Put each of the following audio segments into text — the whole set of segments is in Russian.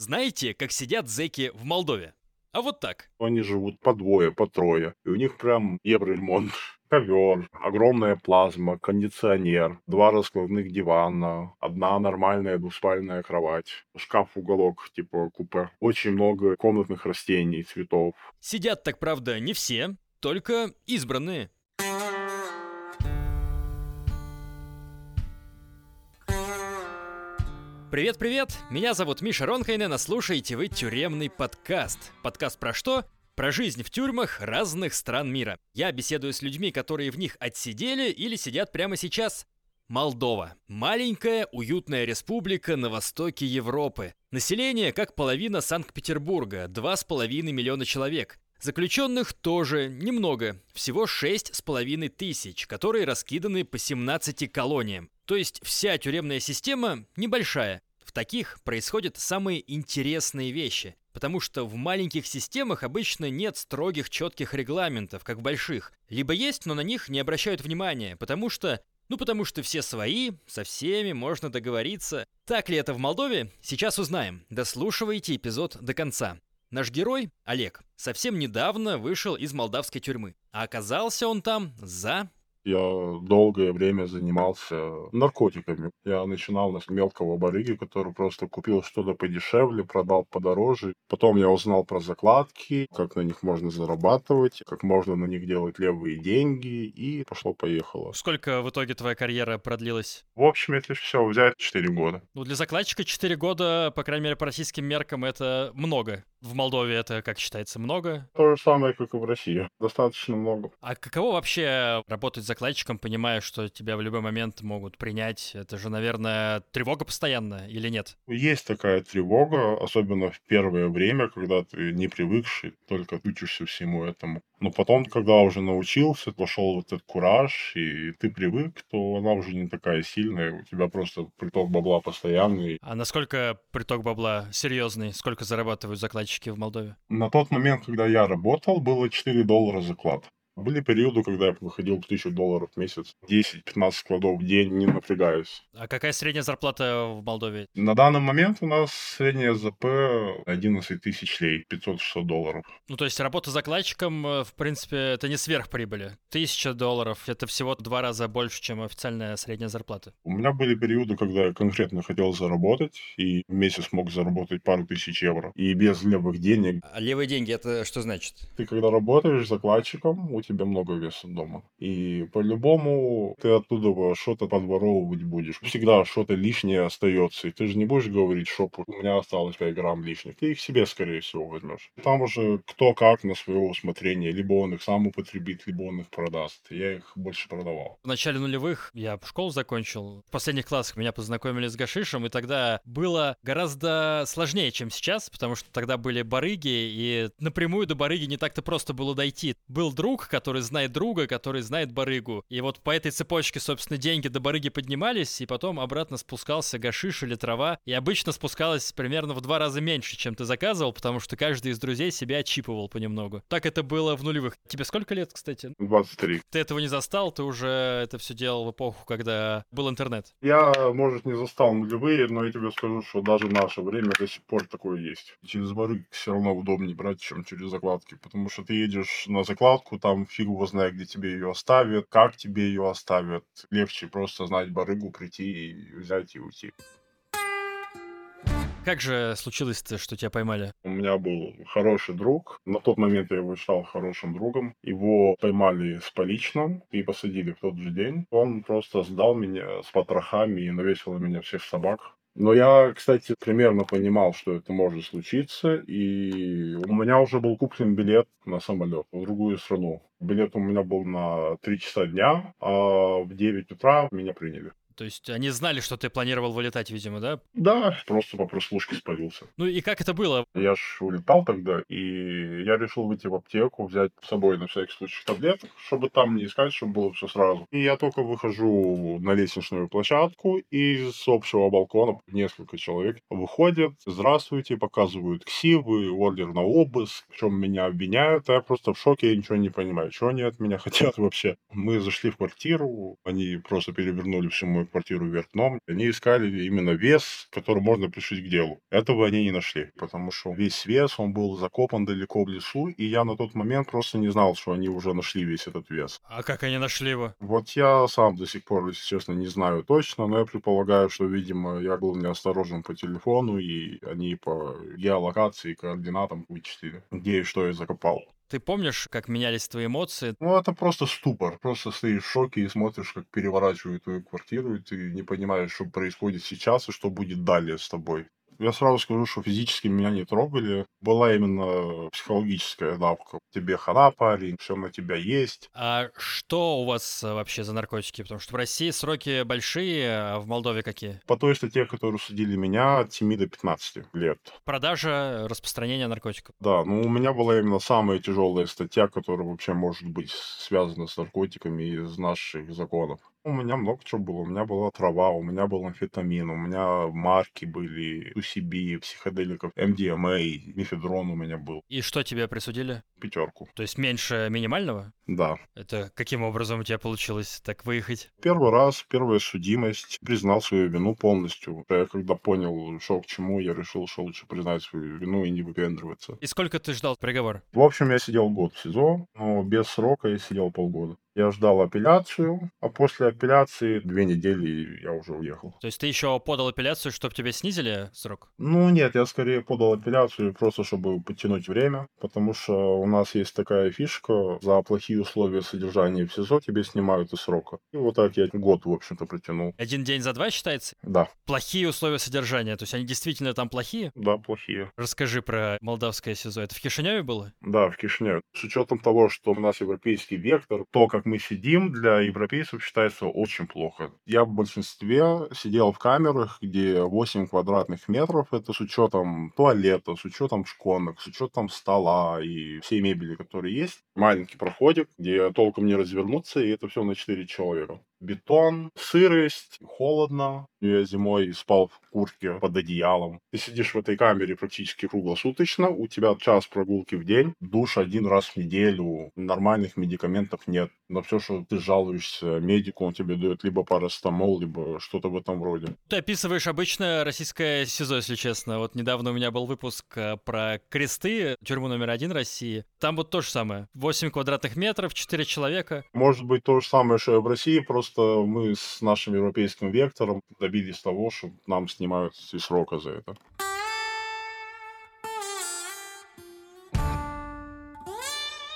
Знаете, как сидят зэки в Молдове? А вот так. Они живут по двое, по трое. И у них прям евроремонт. Ковер, огромная плазма, кондиционер, два раскладных дивана, одна нормальная двуспальная кровать, шкаф-уголок типа купе. Очень много комнатных растений, цветов. Сидят так, правда, не все, только избранные. Привет-привет, меня зовут Миша Ронкайнен, а слушаете вы тюремный подкаст. Подкаст про что? Про жизнь в тюрьмах разных стран мира. Я беседую с людьми, которые в них отсидели или сидят прямо сейчас. Молдова. Маленькая, уютная республика на востоке Европы. Население как половина Санкт-Петербурга, 2,5 миллиона человек. Заключенных тоже немного, всего 6,5 тысяч, которые раскиданы по 17 колониям. То есть вся тюремная система небольшая. В таких происходят самые интересные вещи, потому что в маленьких системах обычно нет строгих четких регламентов, как в больших. Либо есть, но на них не обращают внимания, потому что ну потому что все свои, со всеми можно договориться. Так ли это в Молдове? Сейчас узнаем. Дослушивайте эпизод до конца. Наш герой, Олег, совсем недавно вышел из молдавской тюрьмы, а оказался он там за я долгое время занимался наркотиками. Я начинал с мелкого барыги, который просто купил что-то подешевле, продал подороже. Потом я узнал про закладки, как на них можно зарабатывать, как можно на них делать левые деньги, и пошло-поехало. Сколько в итоге твоя карьера продлилась? В общем, если все взять, 4 года. Ну, для закладчика 4 года, по крайней мере, по российским меркам, это много. В Молдове это, как считается, много? То же самое, как и в России. Достаточно много. А каково вообще работать закладчиком, понимая, что тебя в любой момент могут принять? Это же, наверное, тревога постоянная или нет? Есть такая тревога, особенно в первое время, когда ты не привыкший, только учишься всему этому. Но потом, когда уже научился, пошел вот этот кураж, и ты привык, то она уже не такая сильная, у тебя просто приток бабла постоянный. А насколько приток бабла серьезный? Сколько зарабатывают закладчики в Молдове? На тот момент, когда я работал, было 4 доллара заклад. Были периоды, когда я выходил к 1000 долларов в месяц, 10-15 складов в день, не напрягаюсь. А какая средняя зарплата в Молдове? На данный момент у нас средняя ЗП 11 тысяч лей, 500-600 долларов. Ну, то есть работа закладчиком, э, в принципе, это не сверхприбыли. 1000 долларов — это всего два раза больше, чем официальная средняя зарплата. У меня были периоды, когда я конкретно хотел заработать, и в месяц мог заработать пару тысяч евро, и без левых денег. А левые деньги — это что значит? Ты когда работаешь закладчиком, у тебя много веса дома. И по-любому ты оттуда что-то подворовывать будешь. Всегда что-то лишнее остается. И ты же не будешь говорить, что у меня осталось 5 грамм лишних. Ты их себе, скорее всего, возьмешь. Там уже кто как на свое усмотрение. Либо он их сам употребит, либо он их продаст. Я их больше продавал. В начале нулевых я школу закончил. В последних классах меня познакомили с гашишем, и тогда было гораздо сложнее, чем сейчас, потому что тогда были барыги, и напрямую до барыги не так-то просто было дойти. Был друг, который знает друга, который знает барыгу. И вот по этой цепочке, собственно, деньги до барыги поднимались, и потом обратно спускался гашиш или трава. И обычно спускалось примерно в два раза меньше, чем ты заказывал, потому что каждый из друзей себя отчипывал понемногу. Так это было в нулевых. Тебе сколько лет, кстати? 23. Ты этого не застал, ты уже это все делал в эпоху, когда был интернет. Я, может, не застал нулевые, но я тебе скажу, что даже в наше время до сих пор такое есть. Через барыг все равно удобнее брать, чем через закладки, потому что ты едешь на закладку, там фиг его знает, где тебе ее оставят, как тебе ее оставят. Легче просто знать барыгу, прийти и взять и уйти. Как же случилось-то, что тебя поймали? У меня был хороший друг. На тот момент я его считал хорошим другом. Его поймали с поличным и посадили в тот же день. Он просто сдал меня с потрохами и навесил на меня всех собак. Но я, кстати, примерно понимал, что это может случиться, и у меня уже был куплен билет на самолет в другую страну. Билет у меня был на 3 часа дня, а в 9 утра меня приняли. То есть они знали, что ты планировал вылетать, видимо, да? Да, просто по прослушке спалился. Ну и как это было? Я ж улетал тогда, и я решил выйти в аптеку, взять с собой на всякий случай таблеток, чтобы там не искать, чтобы было все сразу. И я только выхожу на лестничную площадку, и с общего балкона несколько человек выходят, здравствуйте, показывают ксивы, ордер на обыск, в чем меня обвиняют, а я просто в шоке, я ничего не понимаю, что они от меня хотят вообще. Мы зашли в квартиру, они просто перевернули всю мою квартиру вверх дном. Они искали именно вес, который можно пришить к делу. Этого они не нашли, потому что весь вес, он был закопан далеко в лесу, и я на тот момент просто не знал, что они уже нашли весь этот вес. А как они нашли его? Вот я сам до сих пор, если честно, не знаю точно, но я предполагаю, что, видимо, я был неосторожен по телефону, и они по геолокации, координатам вычислили, где и что я закопал. Ты помнишь, как менялись твои эмоции? Ну, это просто ступор. Просто стоишь в шоке и смотришь, как переворачивают твою квартиру, и ты не понимаешь, что происходит сейчас и что будет далее с тобой. Я сразу скажу, что физически меня не трогали. Была именно психологическая давка. Тебе хана, парень, все на тебя есть. А что у вас э, вообще за наркотики? Потому что в России сроки большие, а в Молдове какие? По той статье, которые судили меня, от 7 до 15 лет. Продажа, распространение наркотиков. Да, ну у меня была именно самая тяжелая статья, которая вообще может быть связана с наркотиками из наших законов. У меня много чего было. У меня была трава, у меня был амфетамин, у меня марки были, UCB, психоделиков, MDMA, мифедрон у меня был. И что тебе присудили? Пятерку. То есть меньше минимального? Да. Это каким образом у тебя получилось так выехать? Первый раз, первая судимость, признал свою вину полностью. Я когда понял, что к чему, я решил, что лучше признать свою вину и не выпендриваться. И сколько ты ждал приговор? В общем, я сидел год в СИЗО, но без срока я сидел полгода. Я ждал апелляцию, а после апелляции две недели я уже уехал. То есть ты еще подал апелляцию, чтобы тебе снизили срок? Ну нет, я скорее подал апелляцию просто, чтобы подтянуть время, потому что у нас есть такая фишка, за плохие условия содержания в СИЗО тебе снимают из срока. И вот так я год, в общем-то, протянул. Один день за два считается? Да. Плохие условия содержания, то есть они действительно там плохие? Да, плохие. Расскажи про молдавское СИЗО. Это в Кишиневе было? Да, в Кишиневе. С учетом того, что у нас европейский вектор, то, как мы сидим, для европейцев считается очень плохо. Я в большинстве сидел в камерах, где 8 квадратных метров, это с учетом туалета, с учетом шконок, с учетом стола и всей мебели, которые есть. Маленький проходик, где толком не развернуться, и это все на 4 человека бетон, сырость, холодно. Я зимой спал в куртке под одеялом. Ты сидишь в этой камере практически круглосуточно, у тебя час прогулки в день, душ один раз в неделю, нормальных медикаментов нет. На все, что ты жалуешься медику, он тебе дает либо парастомол, либо что-то в этом роде. Ты описываешь обычное российское СИЗО, если честно. Вот недавно у меня был выпуск э, про кресты, тюрьму номер один России. Там вот то же самое. 8 квадратных метров, 4 человека. Может быть то же самое, что и в России, просто мы с нашим европейским вектором добились того, что нам снимают и срока за это.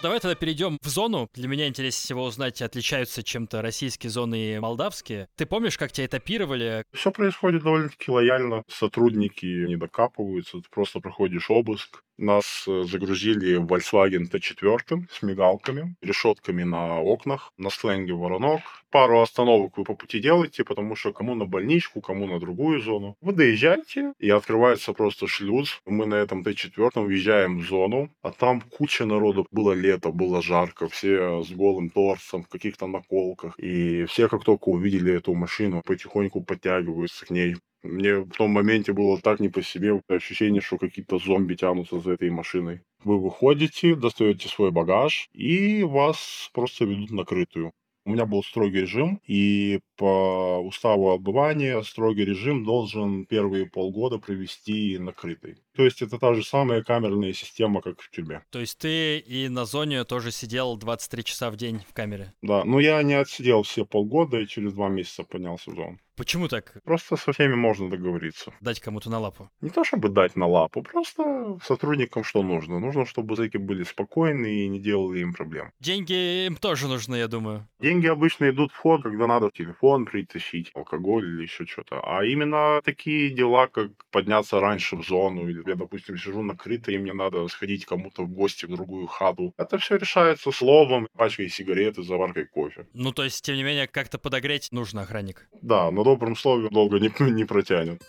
Давай тогда перейдем в зону. Для меня интереснее всего узнать, отличаются чем-то российские зоны и молдавские. Ты помнишь, как тебя этапировали? Все происходит довольно-таки лояльно. Сотрудники не докапываются. Ты просто проходишь обыск. Нас э, загрузили в Volkswagen T4 с мигалками, решетками на окнах, на сленге воронок. Пару остановок вы по пути делаете, потому что кому на больничку, кому на другую зону. Вы доезжаете, и открывается просто шлюз. Мы на этом Т4 въезжаем в зону, а там куча народу. Было лето, было жарко, все с голым торсом, в каких-то наколках. И все, как только увидели эту машину, потихоньку подтягиваются к ней. Мне в том моменте было так не по себе, ощущение, что какие-то зомби тянутся за этой машиной. Вы выходите, достаете свой багаж, и вас просто ведут накрытую. У меня был строгий режим, и по уставу отбывания строгий режим должен первые полгода провести накрытый. То есть это та же самая камерная система, как в тюрьме. То есть ты и на зоне тоже сидел 23 часа в день в камере? Да, но я не отсидел все полгода и через два месяца поднялся в зону. Почему так? Просто со всеми можно договориться. Дать кому-то на лапу? Не то чтобы дать на лапу, просто сотрудникам что нужно. Нужно, чтобы зэки были спокойны и не делали им проблем. Деньги им тоже нужны, я думаю. Деньги обычно идут в ход, когда надо телефон притащить, алкоголь или еще что-то. А именно такие дела, как подняться раньше в зону, или я, допустим, сижу накрыто, и мне надо сходить кому-то в гости в другую хату. Это все решается словом, пачкой сигареты, заваркой кофе. Ну, то есть, тем не менее, как-то подогреть нужно охранник. Да, на добром слове долго не, не протянет.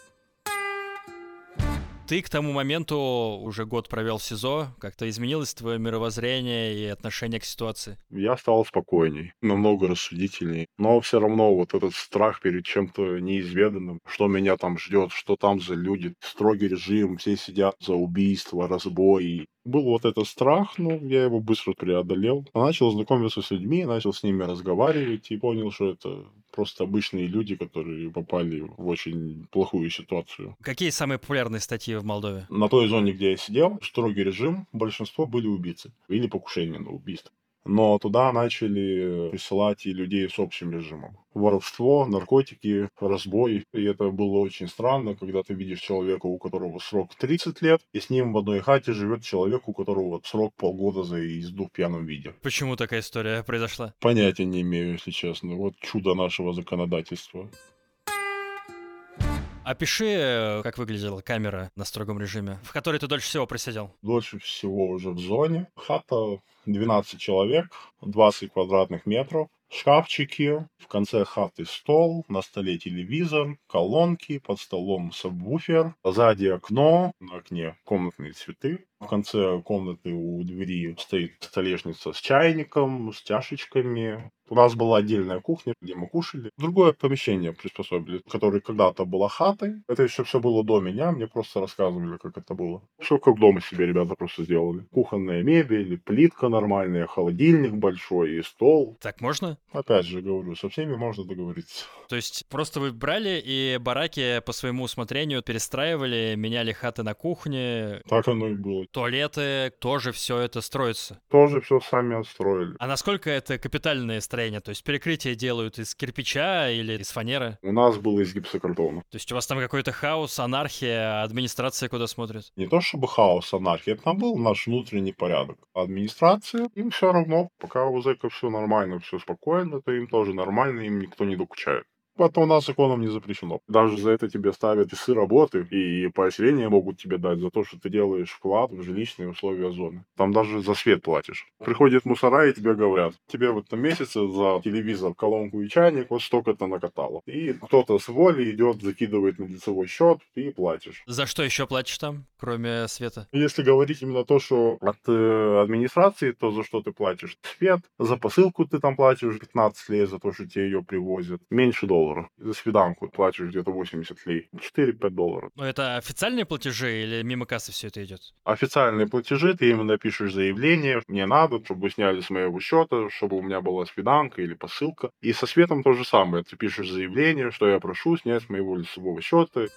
Ты к тому моменту уже год провел в СИЗО. Как-то изменилось твое мировоззрение и отношение к ситуации? Я стал спокойней, намного рассудительней. Но все равно вот этот страх перед чем-то неизведанным, что меня там ждет, что там за люди, строгий режим, все сидят за убийство, разбой. Был вот этот страх, но я его быстро преодолел. Начал знакомиться с людьми, начал с ними разговаривать и понял, что это просто обычные люди, которые попали в очень плохую ситуацию. Какие самые популярные статьи в Молдове? На той зоне, где я сидел, строгий режим, большинство были убийцы или покушения на убийство. Но туда начали присылать и людей с общим режимом. Воровство, наркотики, разбой. И это было очень странно, когда ты видишь человека, у которого срок 30 лет, и с ним в одной хате живет человек, у которого срок полгода за езду в пьяном виде. Почему такая история произошла? Понятия не имею, если честно. Вот чудо нашего законодательства. Опиши, как выглядела камера на строгом режиме, в которой ты дольше всего просидел. Дольше всего уже в зоне. Хата 12 человек, 20 квадратных метров. Шкафчики, в конце хаты стол, на столе телевизор, колонки, под столом сабвуфер, сзади окно, на окне комнатные цветы, в конце комнаты у двери стоит столешница с чайником, с чашечками. У нас была отдельная кухня, где мы кушали. Другое помещение приспособили, которое когда-то было хатой. Это еще все было до меня, мне просто рассказывали, как это было. Все как дома себе ребята просто сделали. Кухонная мебель, плитка нормальная, холодильник большой и стол. Так можно? Опять же говорю, со всеми можно договориться. То есть просто вы брали и бараки по своему усмотрению перестраивали, меняли хаты на кухне? Так оно и было туалеты, тоже все это строится. Тоже все сами отстроили. А насколько это капитальное строение? То есть перекрытие делают из кирпича или из фанеры? У нас было из гипсокартона. То есть у вас там какой-то хаос, анархия, администрация куда смотрит? Не то чтобы хаос, анархия, там был наш внутренний порядок. Администрация, им все равно, пока у зэков все нормально, все спокойно, то им тоже нормально, им никто не докучает. Это у нас законом не запрещено. Даже за это тебе ставят часы работы и поощрения могут тебе дать за то, что ты делаешь вклад в жилищные условия зоны. Там даже за свет платишь. Приходят мусора и тебе говорят, тебе в этом месяце за телевизор, колонку и чайник вот столько-то накатало. И кто-то с воли идет, закидывает на лицевой счет, и платишь. За что еще платишь там, кроме света? Если говорить именно то, что от э, администрации, то за что ты платишь? Свет, за посылку ты там платишь 15 лет за то, что тебе ее привозят. Меньше долларов доллара. За свиданку платишь где-то 80 лей. 4-5 долларов. Но это официальные платежи или мимо кассы все это идет? Официальные платежи, ты именно пишешь заявление, мне надо, чтобы сняли с моего счета, чтобы у меня была свиданка или посылка. И со светом то же самое. Ты пишешь заявление, что я прошу снять с моего лицевого счета.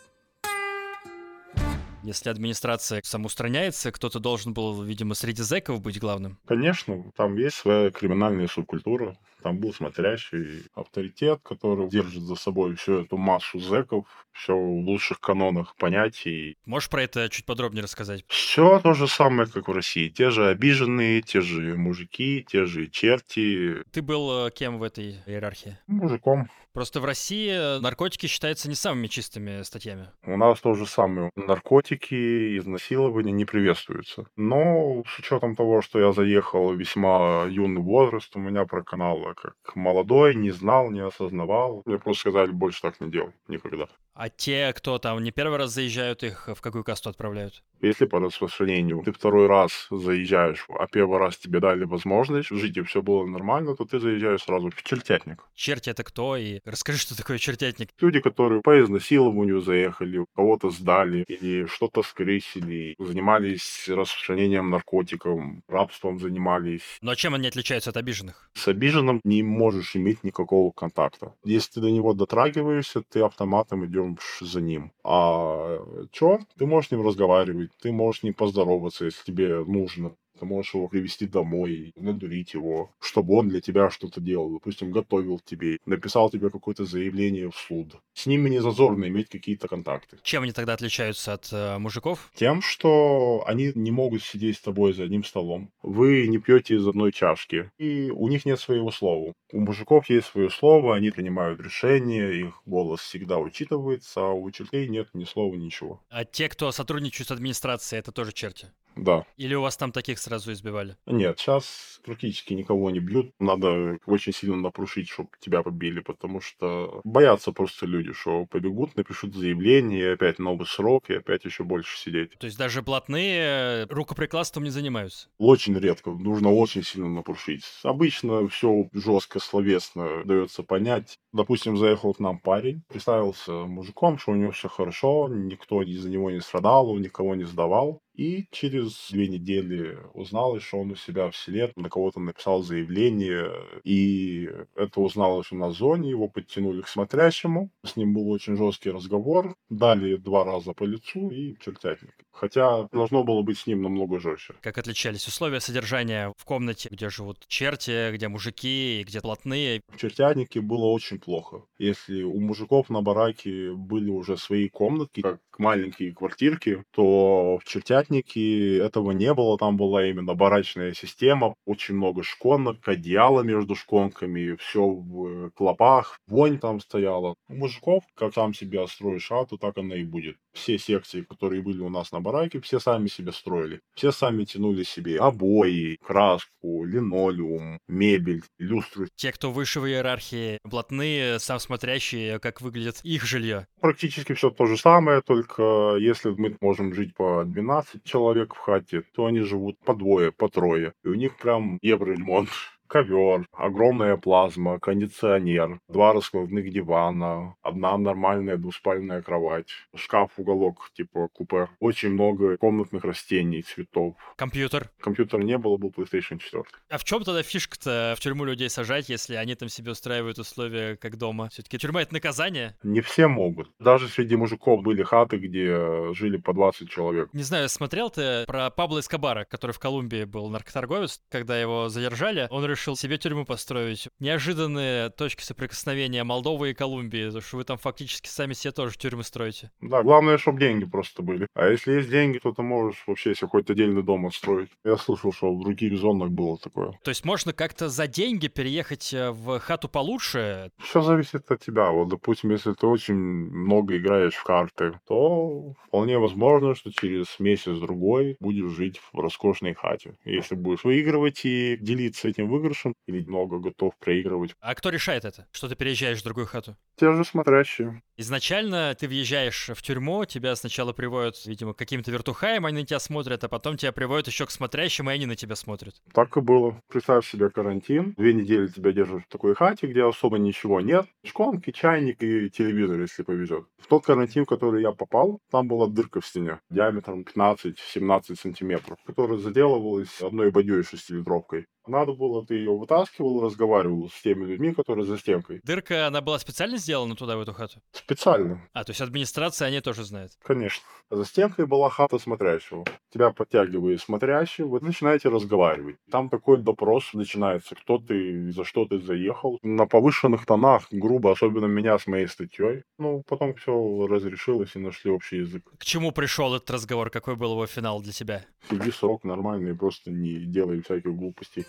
Если администрация самоустраняется, кто-то должен был, видимо, среди зэков быть главным. Конечно, там есть своя криминальная субкультура. Там был смотрящий авторитет, который держит за собой всю эту массу зэков, все в лучших канонах понятий. Можешь про это чуть подробнее рассказать? Все то же самое, как в России. Те же обиженные, те же мужики, те же черти. Ты был э, кем в этой иерархии? Мужиком. Просто в России наркотики считаются не самыми чистыми статьями. У нас то же самое. Наркотики, изнасилования не приветствуются. Но с учетом того, что я заехал весьма юный возраст, у меня проканало как молодой, не знал, не осознавал. Мне просто сказали, больше так не делай. Никогда. А те, кто там не первый раз заезжают, их в какую касту отправляют? Если по распространению ты второй раз заезжаешь, а первый раз тебе дали возможность жить, и все было нормально, то ты заезжаешь сразу в чертятник. Черти это кто? И расскажи, что такое чертятник. Люди, которые по изнасилованию заехали, кого-то сдали или что-то скрысили, занимались распространением наркотиков, рабством занимались. Но чем они отличаются от обиженных? С обиженным не можешь иметь никакого контакта. Если ты до него дотрагиваешься, ты автоматом идешь за ним. А что? Ты можешь с ним разговаривать, ты можешь ним поздороваться, если тебе нужно. Ты можешь его привести домой, надурить его, чтобы он для тебя что-то делал. Допустим, готовил тебе, написал тебе какое-то заявление в суд. С ними не зазорно иметь какие-то контакты. Чем они тогда отличаются от э, мужиков? Тем, что они не могут сидеть с тобой за одним столом. Вы не пьете из одной чашки. И у них нет своего слова. У мужиков есть свое слово, они принимают решения, их голос всегда учитывается, а у чертей нет ни слова, ничего. А те, кто сотрудничают с администрацией, это тоже черти? Да. Или у вас там таких сразу избивали? Нет, сейчас практически никого не бьют. Надо очень сильно напрушить, чтобы тебя побили, потому что боятся просто люди, что побегут, напишут заявление, и опять новый срок, и опять еще больше сидеть. То есть даже блатные рукоприкладством не занимаются? Очень редко. Нужно очень сильно напрушить. Обычно все жестко, словесно дается понять. Допустим, заехал к нам парень, представился мужиком, что у него все хорошо, никто из-за него не страдал, он никого не сдавал. И через две недели узнал, что он у себя в селе на кого-то написал заявление, и это узналось на зоне, его подтянули к смотрящему, с ним был очень жесткий разговор, дали два раза по лицу и чертятник. Хотя должно было быть с ним намного жестче. Как отличались условия содержания в комнате, где живут черти, где мужики, где плотные? В чертятнике было очень плохо. Если у мужиков на бараке были уже свои комнатки, как маленькие квартирки, то в чертятнике этого не было. Там была именно барачная система, очень много шконок, одеяло между шконками, все в клопах, вонь там стояла. У мужиков, как сам себе строишь хату, так она и будет. Все секции, которые были у нас на бараке, все сами себе строили. Все сами тянули себе обои, краску, линолеум, мебель, люстры. Те, кто выше в иерархии, блатные, сам смотрящие, как выглядит их жилье. Практически все то же самое, только если мы можем жить по 12 человек в хате, то они живут по двое, по трое. И у них прям евроремонт ковер, огромная плазма, кондиционер, два раскладных дивана, одна нормальная двуспальная кровать, шкаф, уголок, типа купе, очень много комнатных растений, цветов. Компьютер? Компьютера не было, был PlayStation 4. А в чем тогда фишка-то в тюрьму людей сажать, если они там себе устраивают условия как дома? Все-таки тюрьма — это наказание? Не все могут. Даже среди мужиков были хаты, где жили по 20 человек. Не знаю, смотрел ты про Пабло Эскобара, который в Колумбии был наркоторговец, когда его задержали, он решил себе тюрьму построить. Неожиданные точки соприкосновения Молдовы и Колумбии, потому что вы там фактически сами себе тоже тюрьмы строите. Да, главное, чтобы деньги просто были. А если есть деньги, то ты можешь вообще себе хоть отдельный дом отстроить. Я слышал, что в других зонах было такое. То есть можно как-то за деньги переехать э, в хату получше? Все зависит от тебя. Вот, допустим, если ты очень много играешь в карты, то вполне возможно, что через месяц-другой будешь жить в роскошной хате. Если будешь выигрывать и делиться этим выигрышем, выигрышем или много готов проигрывать. А кто решает это? Что ты переезжаешь в другую хату? Те же смотрящие. Изначально ты въезжаешь в тюрьму, тебя сначала приводят, видимо, к каким-то вертухаям, они на тебя смотрят, а потом тебя приводят еще к смотрящим, и они на тебя смотрят. Так и было. Представь себе карантин. Две недели тебя держат в такой хате, где особо ничего нет. Шконки, чайник и телевизор, если повезет. В тот карантин, в который я попал, там была дырка в стене диаметром 15-17 сантиметров, которая заделывалась одной бадьей шестилитровкой. Надо было, ты ее вытаскивал, разговаривал с теми людьми, которые за стенкой. Дырка, она была специально сделана туда, в эту хату? Специально. А, то есть администрация они тоже знает? Конечно. За стенкой была хата смотрящего. Тебя подтягивает смотрящий, вы начинаете разговаривать. Там такой допрос начинается, кто ты, за что ты заехал. На повышенных тонах, грубо, особенно меня с моей статьей. Ну, потом все разрешилось и нашли общий язык. К чему пришел этот разговор? Какой был его финал для тебя? Сиди срок нормальный, просто не делай всяких глупостей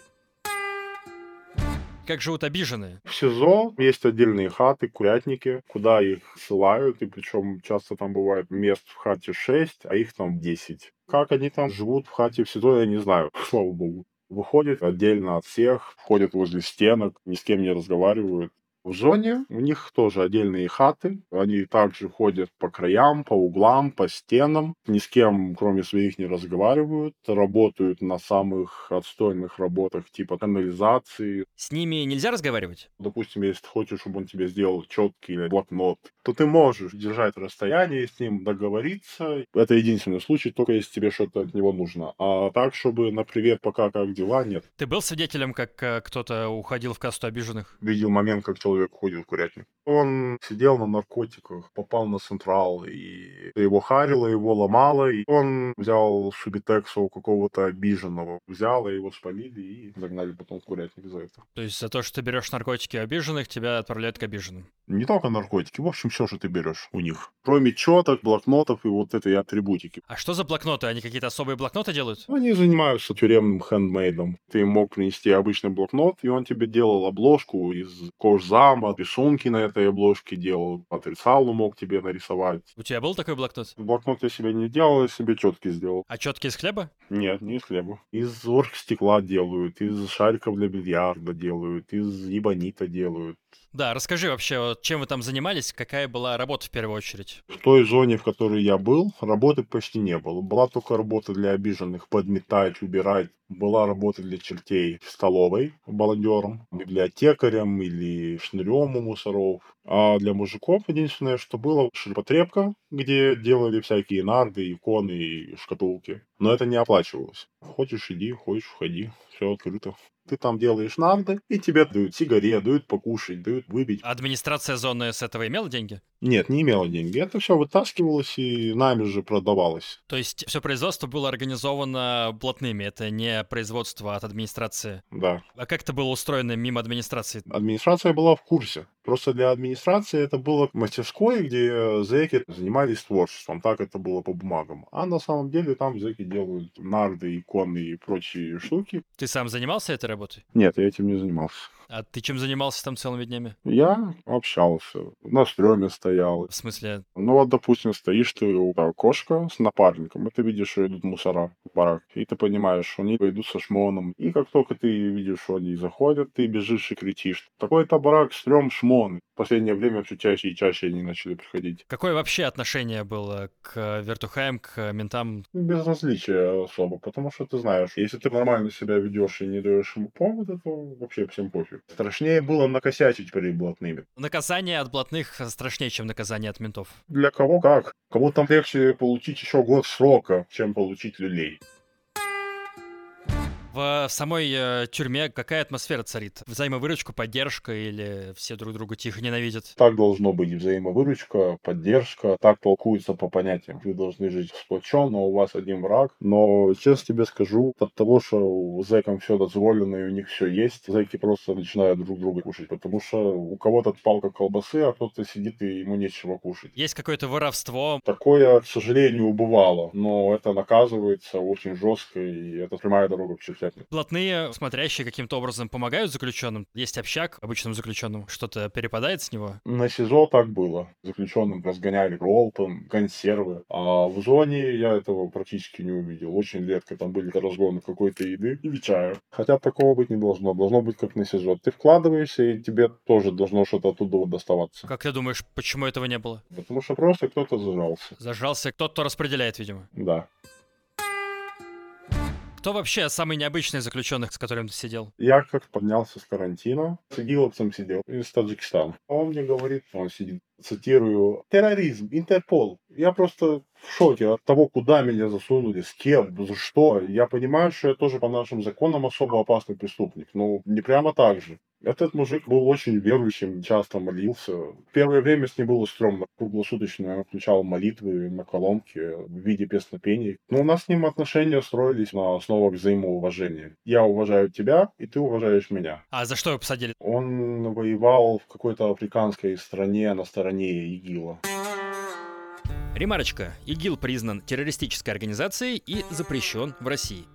как живут обиженные? В СИЗО есть отдельные хаты, курятники, куда их ссылают, и причем часто там бывает мест в хате 6, а их там 10. Как они там живут в хате в СИЗО, я не знаю, слава богу. Выходят отдельно от всех, ходят возле стенок, ни с кем не разговаривают. В зоне у них тоже отдельные хаты. Они также ходят по краям, по углам, по стенам. Ни с кем, кроме своих, не разговаривают. Работают на самых отстойных работах типа канализации. С ними нельзя разговаривать? Допустим, если ты хочешь, чтобы он тебе сделал четкий или блокнот, то ты можешь держать расстояние с ним, договориться. Это единственный случай, только если тебе что-то от него нужно. А так, чтобы на привет, пока как дела, нет. Ты был свидетелем, как э, кто-то уходил в касту обиженных? Видел момент, как человек человек ходит в курятник. Он сидел на наркотиках, попал на Централ, и его харило, его ломало, и он взял Шубитекса у какого-то обиженного, взял, и его спалили, и загнали потом в курятник за это. То есть за то, что ты берешь наркотики обиженных, тебя отправляют к обиженным? Не только наркотики, в общем, все, что ты берешь у них. Кроме четок, блокнотов и вот этой атрибутики. А что за блокноты? Они какие-то особые блокноты делают? Они занимаются тюремным хендмейдом. Ты мог принести обычный блокнот, и он тебе делал обложку из кожзама, рисунки на этой обложке делал, отрицалу мог тебе нарисовать. У тебя был такой блокнот? Блокнот я себе не делал, я себе четки сделал. А четки из хлеба? Нет, не из хлеба. Из оргстекла делают, из шариков для бильярда делают, из ебанита делают. Да, расскажи вообще, чем вы там занимались, какая была работа в первую очередь? В той зоне, в которой я был, работы почти не было. Была только работа для обиженных, подметать, убирать. Была работа для чертей в столовой, баландером, библиотекарем или шнырем у мусоров. А для мужиков единственное, что было, ширпотребка, где делали всякие нарды, иконы и шкатулки. Но это не оплачивалось. Хочешь иди, хочешь уходи, все открыто. Ты там делаешь нарды, и тебе дают сигарет, дают покушать, дают выпить. Администрация зоны с этого имела деньги? Нет, не имела деньги. Это все вытаскивалось и нами же продавалось. То есть все производство было организовано блатными, это не производство от администрации? Да. А как это было устроено мимо администрации? Администрация была в курсе. Просто для администрации это было мастерской, где зэки занимались творчеством. Так это было по бумагам. А на самом деле там зэки делают нарды, иконы и прочие штуки. Ты сам занимался этой работой? Нет, я этим не занимался. А ты чем занимался там целыми днями? Я общался, на стреме стоял. В смысле? Ну вот, допустим, стоишь ты у окошка с напарником, и ты видишь, что идут мусора в барак, и ты понимаешь, что они идут со шмоном. И как только ты видишь, что они заходят, ты бежишь и кричишь. Такой-то барак, стрём, шмон. В последнее время все чаще и чаще они начали приходить. Какое вообще отношение было к вертухаям, к ментам? Безразличие особо, потому что ты знаешь, если ты нормально себя ведешь и не даешь ему повода, то вообще всем пофиг. Страшнее было накосячить перед блатными. Наказание от блатных страшнее, чем наказание от ментов. Для кого как. Кому там легче получить еще год срока, чем получить люлей. В самой э, тюрьме какая атмосфера царит? Взаимовыручка, поддержка или все друг друга тихо ненавидят? Так должно быть взаимовыручка, поддержка. Так толкуется по понятиям. Вы должны жить сплоченно, у вас один враг. Но, честно тебе скажу, от того, что зэкам все дозволено и у них все есть, зэки просто начинают друг друга кушать. Потому что у кого-то палка колбасы, а кто-то сидит и ему нечего кушать. Есть какое-то воровство? Такое, к сожалению, бывало. Но это наказывается очень жестко, и это прямая дорога к чертям. Блатные, смотрящие каким-то образом, помогают заключенным. Есть общак обычным заключенным, что-то перепадает с него. На СИЗО так было. Заключенным разгоняли роллтон, консервы. А в зоне я этого практически не увидел. Очень редко там были разгоны какой-то еды или чая. Хотя такого быть не должно. Должно быть как на СИЗО. Ты вкладываешься, и тебе тоже должно что-то оттуда доставаться. Как ты думаешь, почему этого не было? Потому что просто кто-то зажался. Зажался кто-то распределяет, видимо. Да. Кто вообще самый необычный из заключенных, с которым ты сидел? Я как поднялся с карантина, с игиловцем сидел из Таджикистана. Он мне говорит, он сидит, цитирую, терроризм, Интерпол. Я просто в шоке от того, куда меня засунули, с кем, за что. Я понимаю, что я тоже по нашим законам особо опасный преступник, но не прямо так же. Этот мужик был очень верующим, часто молился. Первое время с ним было стрёмно. Круглосуточно я включал молитвы на колонке в виде песнопений. Но у нас с ним отношения строились на основах взаимоуважения. Я уважаю тебя, и ты уважаешь меня. А за что его посадили? Он воевал в какой-то африканской стране на стороне ИГИЛа. Ремарочка. ИГИЛ признан террористической организацией и запрещен в России.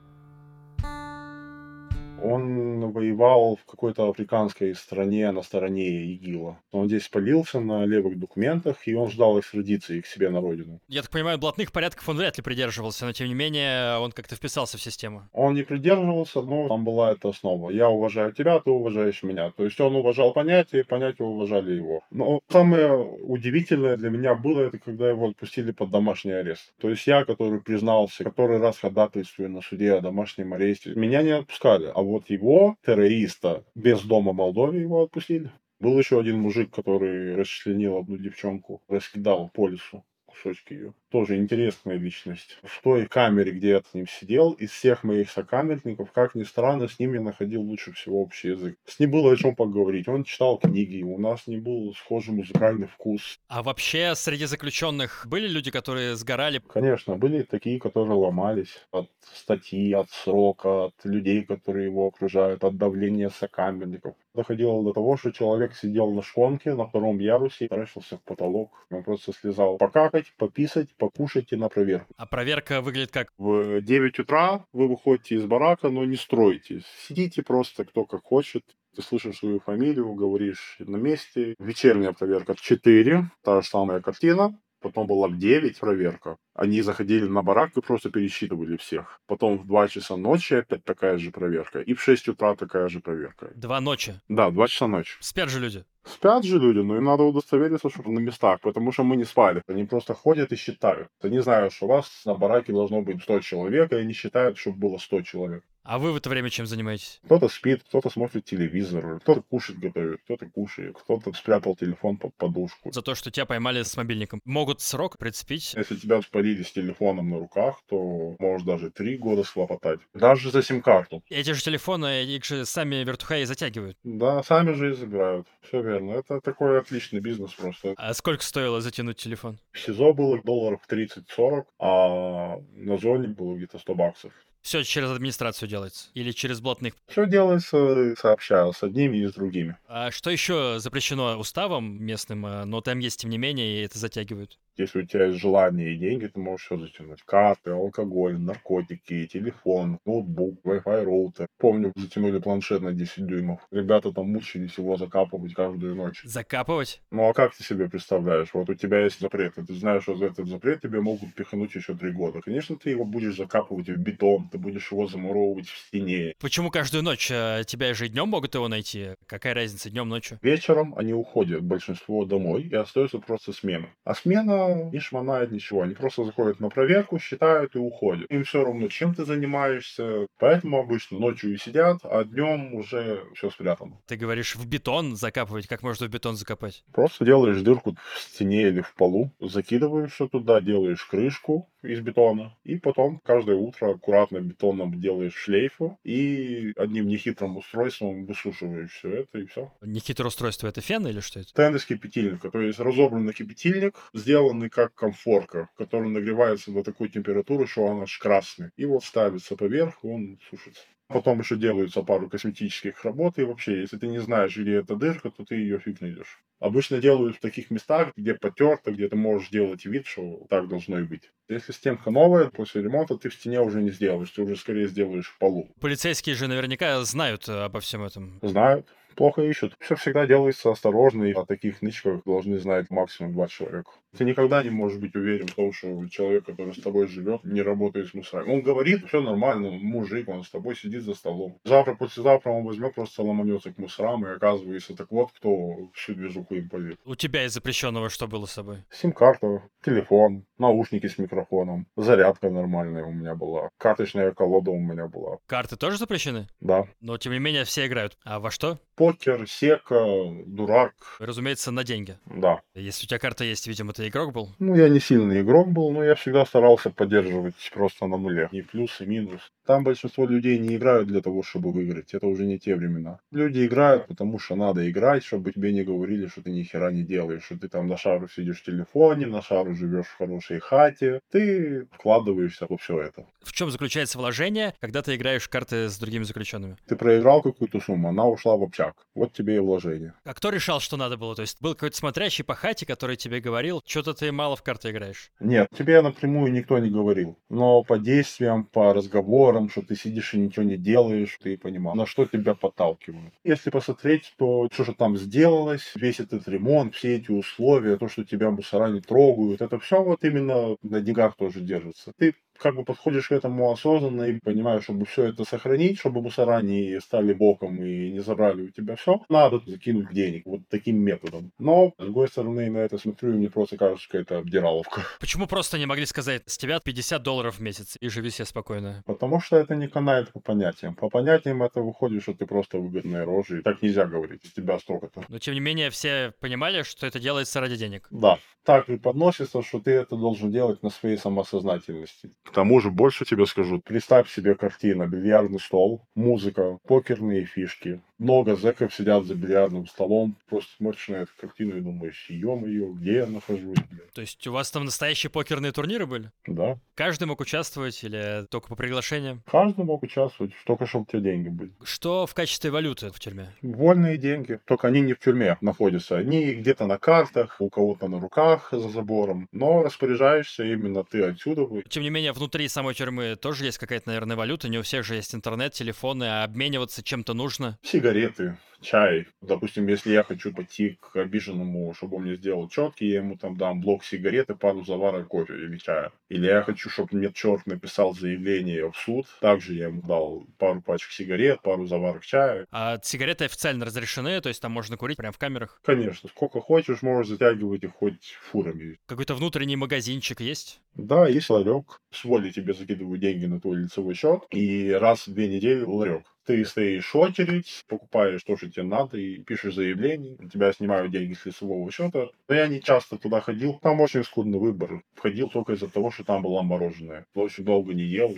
Он воевал в какой-то африканской стране на стороне ИГИЛа. Он здесь полился на левых документах, и он ждал экстрадиции к себе на родину. Я так понимаю, блатных порядков он вряд ли придерживался, но тем не менее он как-то вписался в систему. Он не придерживался, но там была эта основа. Я уважаю тебя, ты уважаешь меня. То есть он уважал понятия, и понятия уважали его. Но самое удивительное для меня было, это когда его отпустили под домашний арест. То есть я, который признался, который раз ходатайствую на суде о домашнем аресте, меня не отпускали. А вот его, террориста, без дома Молдове его отпустили. Был еще один мужик, который расчленил одну девчонку, раскидал по лесу кусочки ее. Тоже интересная личность. В той камере, где я с ним сидел, из всех моих сокамерников, как ни странно, с ним я находил лучше всего общий язык. С ним было о чем поговорить. Он читал книги, у нас не был схожий музыкальный вкус. А вообще среди заключенных были люди, которые сгорали? Конечно, были такие, которые ломались от статьи, от срока, от людей, которые его окружают, от давления сокамерников. Доходило до того, что человек сидел на шконке на втором ярусе и таращился в потолок. Он просто слезал покакать, пописать, покушать и на проверку. А проверка выглядит как? В 9 утра вы выходите из барака, но не строите. Сидите просто кто как хочет. Ты слышишь свою фамилию, говоришь на месте. Вечерняя проверка в 4, та же самая картина. Потом была в 9 проверка. Они заходили на барак и просто пересчитывали всех. Потом в 2 часа ночи опять такая же проверка. И в 6 утра такая же проверка. Два ночи? Да, 2 часа ночи. Спят же люди. Спят же люди, но им надо удостовериться, что на местах, потому что мы не спали. Они просто ходят и считают. Они знают, что у вас на бараке должно быть 100 человек, и они считают, чтобы было 100 человек. А вы в это время чем занимаетесь? Кто-то спит, кто-то смотрит телевизор, кто-то кушать готовит, кто-то кушает, кто-то спрятал телефон под подушку. За то, что тебя поймали с мобильником. Могут срок прицепить? Если тебя спалили с телефоном на руках, то можешь даже три года схлопотать. Даже за сим-карту. Эти же телефоны, их же сами вертухаи затягивают. Да, сами же и забирают. Все верно. Это такой отличный бизнес просто. А сколько стоило затянуть телефон? В СИЗО было долларов 30-40, а на зоне было где-то 100 баксов. Все через администрацию делается? Или через блатных? Все делается сообща с одними и с другими. А что еще запрещено уставом местным, э, но там есть тем не менее, и это затягивают? Если у тебя есть желание и деньги, ты можешь все затянуть. Карты, алкоголь, наркотики, телефон, ноутбук, Wi-Fi роутер. Помню, затянули планшет на 10 дюймов. Ребята там мучились его закапывать каждую ночь. Закапывать? Ну а как ты себе представляешь? Вот у тебя есть запрет, и ты знаешь, что за этот запрет тебе могут пихануть еще три года. Конечно, ты его будешь закапывать в бетон, ты будешь его замуровывать в стене. Почему каждую ночь? Э, Тебя же и днем могут его найти. Какая разница, днем, ночью? Вечером они уходят, большинство домой, и остается просто смена. А смена не шмонает ничего. Они просто заходят на проверку, считают и уходят. Им все равно, чем ты занимаешься. Поэтому обычно ночью и сидят, а днем уже все спрятано. Ты говоришь, в бетон закапывать. Как можно в бетон закопать? Просто делаешь дырку в стене или в полу, закидываешь все туда, делаешь крышку из бетона, и потом каждое утро аккуратно бетоном делаешь шлейфу и одним нехитрым устройством высушиваешь все это и все. Нехитрое устройство это фен или что это? Тендес кипятильника, то есть разобранный кипятильник, сделанный как комфорка, который нагревается до такой температуры, что он аж красный. И вот ставится поверх, он сушится. Потом еще делаются пару косметических работ, и вообще, если ты не знаешь, где эта дырка, то ты ее фиг найдешь. Обычно делают в таких местах, где потерто, где ты можешь делать вид, что так должно и быть. Если стенка новая, после ремонта ты в стене уже не сделаешь, ты уже скорее сделаешь в полу. Полицейские же наверняка знают э, обо всем этом. Знают, плохо ищут. Все всегда делается осторожно, и о таких нычках должны знать максимум два человека. Ты никогда не можешь быть уверен в том, что человек, который с тобой живет, не работает с мусорами. Он говорит, все нормально, мужик, он с тобой сидит за столом. Завтра, послезавтра он возьмет, просто ломанется к мусорам, и оказывается, так вот, кто всю движуху им поведет. У тебя из запрещенного что было с собой? Сим-карта, телефон, наушники с микрофоном, зарядка нормальная у меня была, карточная колода у меня была. Карты тоже запрещены? Да. Но тем не менее все играют. А во что? Покер, сека, дурак, Разумеется, на деньги. да. Если у тебя карта есть, видимо, ты игрок был. Ну, я не сильный игрок был, но я всегда старался поддерживать просто на нуле. Ни плюс, и минус. Там большинство людей не играют для того, чтобы выиграть. Это уже не те времена. Люди играют, потому что надо играть, чтобы тебе не говорили, что ты ни хера не делаешь, что ты там на шару сидишь в телефоне, на шару живешь в хорошей хате. Ты вкладываешься во все это. В чем заключается вложение, когда ты играешь в карты с другими заключенными? Ты проиграл какую-то сумму, она ушла в общак. Вот тебе и вложение. А кто решал, что надо было? То есть был какой-то смотрящий по хате, который тебе говорил, что-то ты мало в карты играешь. Нет, тебе напрямую никто не говорил. Но по действиям, по разговорам, что ты сидишь и ничего не делаешь, ты понимал, на что тебя подталкивают. Если посмотреть, то что же там сделалось, весь этот ремонт, все эти условия, то, что тебя мусора не трогают, это все вот именно на деньгах тоже держится. Ты как бы подходишь к этому осознанно и понимаешь, чтобы все это сохранить, чтобы мусора не стали боком и не забрали у тебя все, надо закинуть денег вот таким методом. Но, с другой стороны, на это смотрю, и мне просто кажется, что это обдираловка. Почему просто не могли сказать, с тебя 50 долларов в месяц и живи себе спокойно? Потому что это не канает по понятиям. По понятиям это выходит, что ты просто выгодная рожа, и так нельзя говорить, из тебя столько-то. Но тем не менее все понимали, что это делается ради денег. Да, так преподносится, что ты это должен делать на своей самосознательности. К тому же, больше тебе скажу, представь себе картина, бильярдный стол, музыка, покерные фишки. Много зэков сидят за бильярдным столом, просто смотришь на эту картину и думаешь, ё-моё, где я нахожусь, блин?» То есть у вас там настоящие покерные турниры были? Да, Каждый мог участвовать или только по приглашениям? каждый мог участвовать, только чтобы у тебя деньги были. Что в качестве валюты в тюрьме? Вольные деньги, только они не в тюрьме находятся. Они где-то на картах, у кого-то на руках за забором. Но распоряжаешься именно ты отсюда. Тем не менее, внутри самой тюрьмы тоже есть какая-то, наверное, валюта. Не у всех же есть интернет, телефоны, а обмениваться чем-то нужно. Сигареты, чай. Допустим, если я хочу пойти к обиженному, чтобы он мне сделал четкий, я ему там дам блок сигареты, пару заварок кофе или чая. Или я хочу, чтобы мне черт написал заявление в суд, также я ему дал пару пачек сигарет, пару заварок чая. А сигареты официально разрешены, то есть там можно курить прямо в камерах? Конечно, сколько хочешь, можешь затягивать их хоть фурами. Какой-то внутренний магазинчик есть? Да, есть ларек. С воли тебе закидывают деньги на твой лицевой счет, и раз в две недели ларек. Ты стоишь очередь, покупаешь то, что тебе надо, и пишешь заявление, у тебя снимают деньги с лицевого счета. Но я не часто туда ходил, там очень скудный выбор. Входил только из-за того, что там было мороженое. Очень долго не ел,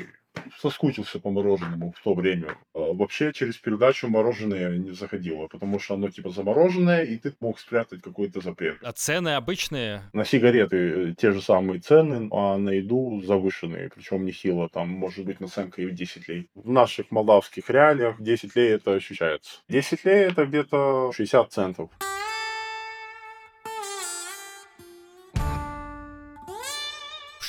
соскучился по мороженому в то время. А вообще через передачу мороженое не заходило, потому что оно типа замороженное, и ты мог спрятать какой-то запрет. А цены обычные? На сигареты э, те же самые цены, а на еду завышенные, причем нехило, там может быть наценка и в 10 лей. В наших молдавских реалиях 10 лей это ощущается. 10 лей это где-то 60 центов.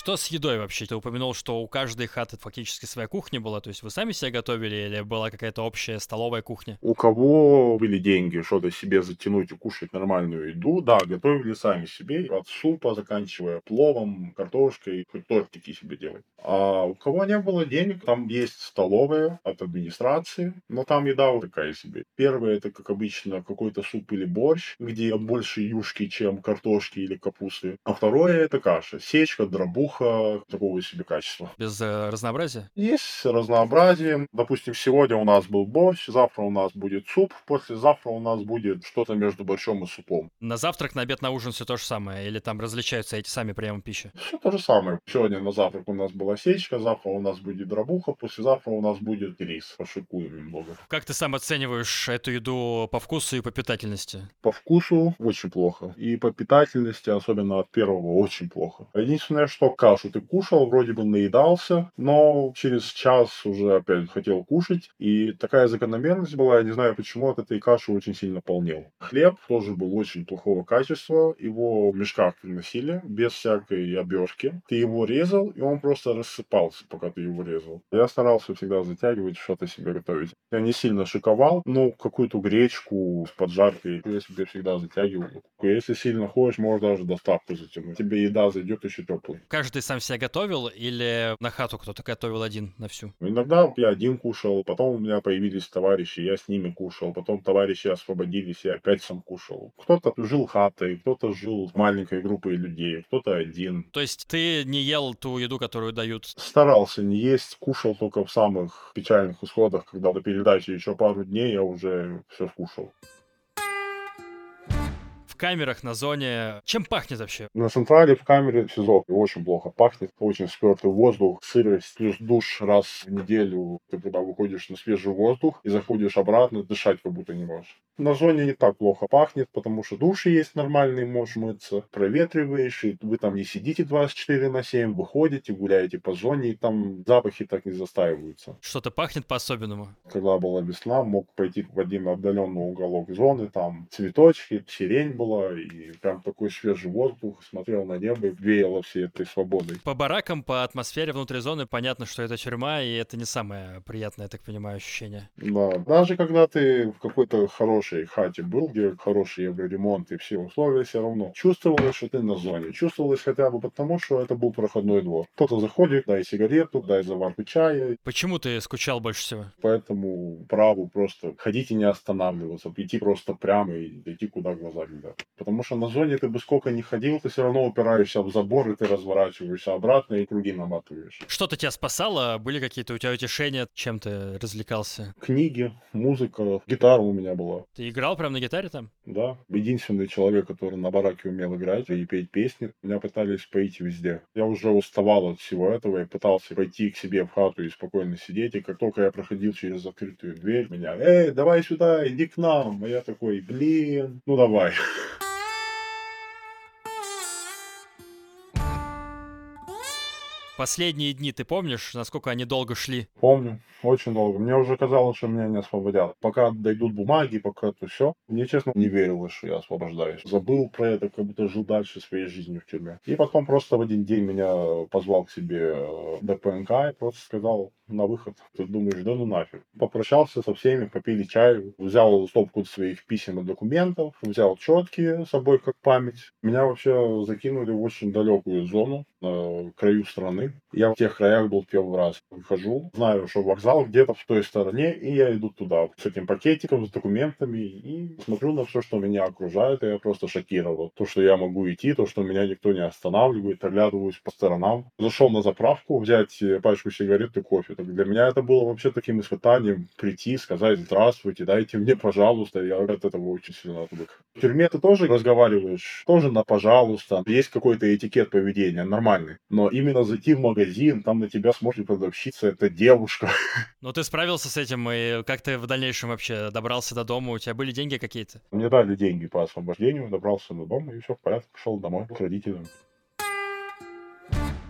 Что с едой вообще? Ты упомянул, что у каждой хаты фактически своя кухня была, то есть вы сами себе готовили или была какая-то общая столовая кухня? У кого были деньги что-то себе затянуть и кушать нормальную еду, да, готовили сами себе, от супа, заканчивая пловом, картошкой, хоть тортики себе делать. А у кого не было денег, там есть столовая от администрации, но там еда вот такая себе. Первое, это, как обычно, какой-то суп или борщ, где больше юшки, чем картошки или капусты. А второе, это каша. Сечка, дробуха, плохо такого себе качества. Без э, разнообразия? Есть разнообразие. Допустим, сегодня у нас был борщ, завтра у нас будет суп, послезавтра у нас будет что-то между борщом и супом. На завтрак, на обед, на ужин все то же самое? Или там различаются эти сами приемы пищи? Все то же самое. Сегодня на завтрак у нас была сечка, завтра у нас будет дробуха, послезавтра у нас будет рис. Пошикуем немного. Как ты сам оцениваешь эту еду по вкусу и по питательности? По вкусу очень плохо. И по питательности, особенно от первого, очень плохо. Единственное, что кашу ты кушал, вроде бы наедался, но через час уже опять хотел кушать. И такая закономерность была, я не знаю почему, от этой каши очень сильно полнел. Хлеб тоже был очень плохого качества, его в мешках приносили, без всякой обертки. Ты его резал, и он просто рассыпался, пока ты его резал. Я старался всегда затягивать, что-то себе готовить. Я не сильно шиковал, но какую-то гречку с поджаркой я себе всегда затягивал. Если сильно хочешь, можешь даже доставку затянуть. Тебе еда зайдет еще теплой. Каждый ты сам себя готовил или на хату кто-то готовил один на всю? Иногда я один кушал, потом у меня появились товарищи, я с ними кушал, потом товарищи освободились, я опять сам кушал. Кто-то жил хатой, кто-то жил с маленькой группой людей, кто-то один. То есть ты не ел ту еду, которую дают? Старался не есть, кушал только в самых печальных исходах, когда до передачи еще пару дней я уже все скушал камерах на зоне. Чем пахнет вообще? На централе в камере СИЗО очень плохо пахнет. Очень спертый воздух, сырость, плюс душ раз в неделю. Ты когда выходишь на свежий воздух и заходишь обратно, дышать как будто не можешь. На зоне не так плохо пахнет, потому что души есть нормальные, можешь мыться, проветриваешь, и вы там не сидите 24 на 7, выходите, гуляете по зоне, и там запахи так не застаиваются. Что-то пахнет по-особенному? Когда была весна, мог пойти в один отдаленный уголок зоны, там цветочки, сирень была, было, и прям такой свежий воздух, смотрел на небо веяло всей этой свободой. По баракам, по атмосфере внутри зоны понятно, что это тюрьма, и это не самое приятное, я так понимаю, ощущение. Да, даже когда ты в какой-то хорошей хате был, где хороший евроремонт и все условия, все равно чувствовалось, что ты на зоне. Чувствовалось хотя бы потому, что это был проходной двор. Кто-то заходит, дай сигарету, дай заварку чая. Почему ты скучал больше всего? Поэтому праву просто ходить и не останавливаться, идти просто прямо и идти куда глаза глядят. like Потому что на зоне ты бы сколько ни ходил, ты все равно упираешься в забор, и ты разворачиваешься обратно и круги наматываешь. Что-то тебя спасало? Были какие-то у тебя утешения? Чем ты развлекался? Книги, музыка, гитара у меня была. Ты играл прям на гитаре там? Да. Единственный человек, который на бараке умел играть и петь песни. Меня пытались пойти везде. Я уже уставал от всего этого и пытался пойти к себе в хату и спокойно сидеть. И как только я проходил через закрытую дверь, меня, эй, давай сюда, иди к нам. А я такой, блин, ну давай. Последние дни ты помнишь, насколько они долго шли? Помню, очень долго. Мне уже казалось, что меня не освободят. Пока дойдут бумаги, пока то все. Мне, честно, не верилось, что я освобождаюсь. Забыл про это, как будто жил дальше своей жизнью в тюрьме. И потом просто в один день меня позвал к себе э, ДПНК и просто сказал, на выход. Ты думаешь, да ну нафиг. Попрощался со всеми, попили чай, взял стопку своих писем и документов, взял четки с собой как память. Меня вообще закинули в очень далекую зону, на краю страны. Я в тех краях был первый раз. Выхожу, знаю, что вокзал где-то в той стороне, и я иду туда с этим пакетиком, с документами, и смотрю на все, что меня окружает, и я просто шокировал. То, что я могу идти, то, что меня никто не останавливает, оглядываюсь по сторонам. Зашел на заправку взять пачку сигарет и кофе. Так для меня это было вообще таким испытанием прийти, сказать здравствуйте, дайте мне, пожалуйста. Я от этого очень сильно отвык. В тюрьме ты тоже разговариваешь, тоже на пожалуйста. Есть какой-то этикет поведения, нормальный. Но именно зайти в магазин, там на тебя смотрит продавщица, это девушка. Ну ты справился с этим, и как ты в дальнейшем вообще добрался до дома? У тебя были деньги какие-то? Мне дали деньги по освобождению, добрался до дома, и все в порядке, пошел домой к родителям.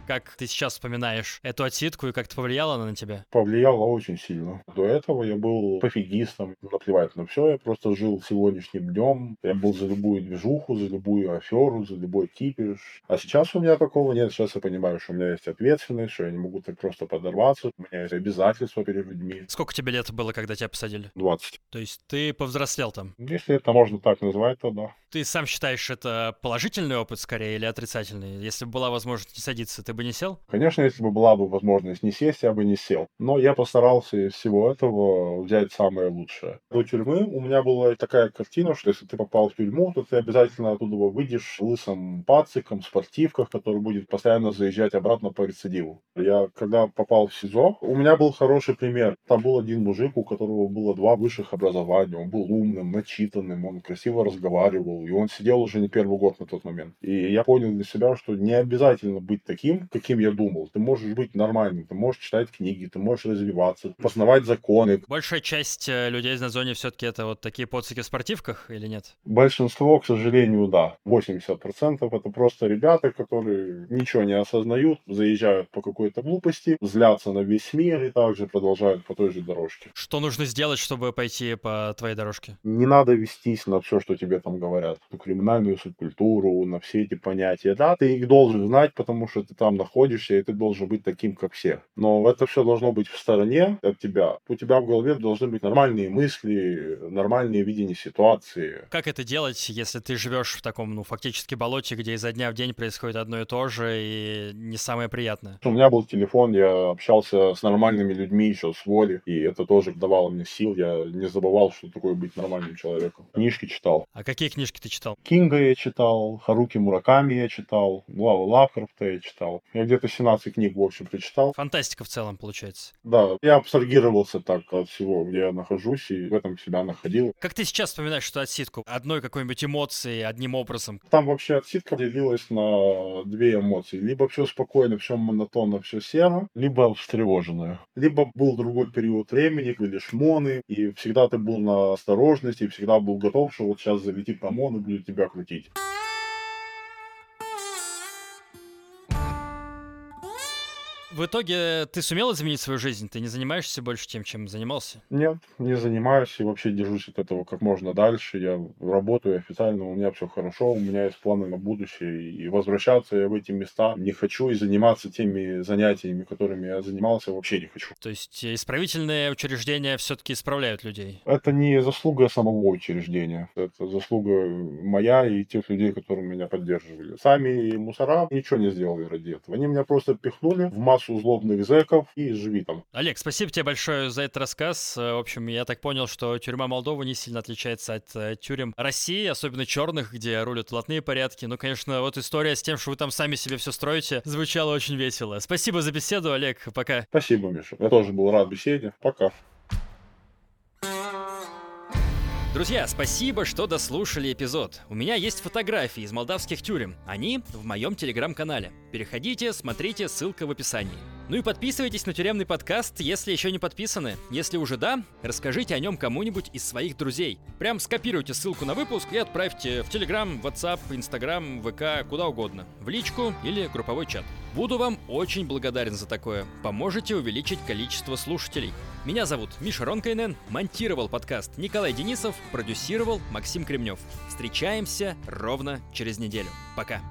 Как ты сейчас вспоминаешь эту отсидку и как это повлияло она на тебя? Повлияло очень сильно. До этого я был пофигистом, наплевать на все, я просто жил сегодняшним днем. Я был за любую движуху, за любую аферу, за любой кипиш. А сейчас у меня такого нет. Сейчас я понимаю, что у меня есть ответственность, что я не могу так просто подорваться. У меня есть обязательства перед людьми. Сколько тебе лет было, когда тебя посадили? 20. То есть ты повзрослел там? Если это можно так назвать, то да. Ты сам считаешь это положительный опыт скорее или отрицательный? Если бы была возможность не садиться, ты бы не сел? Конечно, если бы была бы возможность не сесть, я бы не сел. Но я постарался из всего этого взять самое лучшее. До тюрьмы у меня была такая картина, что если ты попал в тюрьму, то ты обязательно оттуда выйдешь лысым пациком, спортивках, который будет постоянно заезжать обратно по рецидиву. Я, когда попал в СИЗО, у меня был хороший пример. Там был один мужик, у которого было два высших образования. Он был умным, начитанным, он красиво разговаривал, и он сидел уже не первый год на тот момент. И я понял для себя, что не обязательно быть таким, каким я думал. Ты можешь быть нормальным, ты можешь читать книги, ты можешь развиваться, познавать законы. Большая часть э, людей из зоне все-таки это вот такие поцики в спортивках или нет? Большинство, к сожалению, да. 80% это просто ребята, которые ничего не осознают, заезжают по какой-то глупости, злятся на весь мир и также продолжают по той же дорожке. Что нужно сделать, чтобы пойти по твоей дорожке? Не надо вестись на все, что тебе там говорят. На криминальную субкультуру, на все эти понятия. Да, ты их должен знать, потому что ты там находишься, и ты должен быть таким, как все. Но это все должно быть в стороне от тебя. У тебя в голове должны быть нормальные мысли, нормальные видения ситуации. Как это делать, если ты живешь в таком, ну, фактически болоте, где изо дня в день происходит одно и то же, и не самое приятное? У меня был телефон, я общался с нормальными людьми еще с воли, и это тоже давало мне сил. Я не забывал, что такое быть нормальным человеком. Книжки читал. А какие книжки ты читал? Кинга я читал, Харуки Мураками я читал, Лава Лавкрафта я читал. Я где-то 17 книг, в общем, прочитал. Фантастика в целом, получается. Да, я абстрагировался так от всего, где я нахожусь, и в этом себя находил. Как ты сейчас вспоминаешь эту отсидку? Одной какой-нибудь эмоции, одним образом? Там вообще отсидка делилась на две эмоции. Либо все спокойно, все монотонно, все серо, либо встревоженное. Либо был другой период времени, были шмоны, и всегда ты был на осторожности, и всегда был готов, что вот сейчас залетит ОМОН и будет тебя крутить. В итоге ты сумел изменить свою жизнь? Ты не занимаешься больше тем, чем занимался? Нет, не занимаюсь и вообще держусь от этого как можно дальше. Я работаю официально, у меня все хорошо, у меня есть планы на будущее. И возвращаться я в эти места не хочу и заниматься теми занятиями, которыми я занимался, вообще не хочу. То есть исправительные учреждения все-таки исправляют людей? Это не заслуга самого учреждения. Это заслуга моя и тех людей, которые меня поддерживали. Сами мусора ничего не сделали ради этого. Они меня просто пихнули в массу злобных зэков и живи там. Олег, спасибо тебе большое за этот рассказ. Э, В общем, я так понял, что тюрьма Молдовы не сильно отличается от э, тюрем России, особенно черных, где рулят плотные порядки. Ну, конечно, вот история с тем, что вы там сами себе все строите, звучала очень весело. Спасибо за беседу, Олег. Пока. Спасибо, Миша. Я тоже был рад беседе. Пока. Друзья, спасибо, что дослушали эпизод. У меня есть фотографии из молдавских тюрем. Они в моем телеграм-канале. Переходите, смотрите, ссылка в описании. Ну и подписывайтесь на тюремный подкаст, если еще не подписаны. Если уже да, расскажите о нем кому-нибудь из своих друзей. Прям скопируйте ссылку на выпуск и отправьте в Telegram, WhatsApp, Instagram, ВК, куда угодно. В личку или групповой чат. Буду вам очень благодарен за такое. Поможете увеличить количество слушателей. Меня зовут Миша Ронкайнен, монтировал подкаст Николай Денисов, продюсировал Максим Кремнев. Встречаемся ровно через неделю. Пока.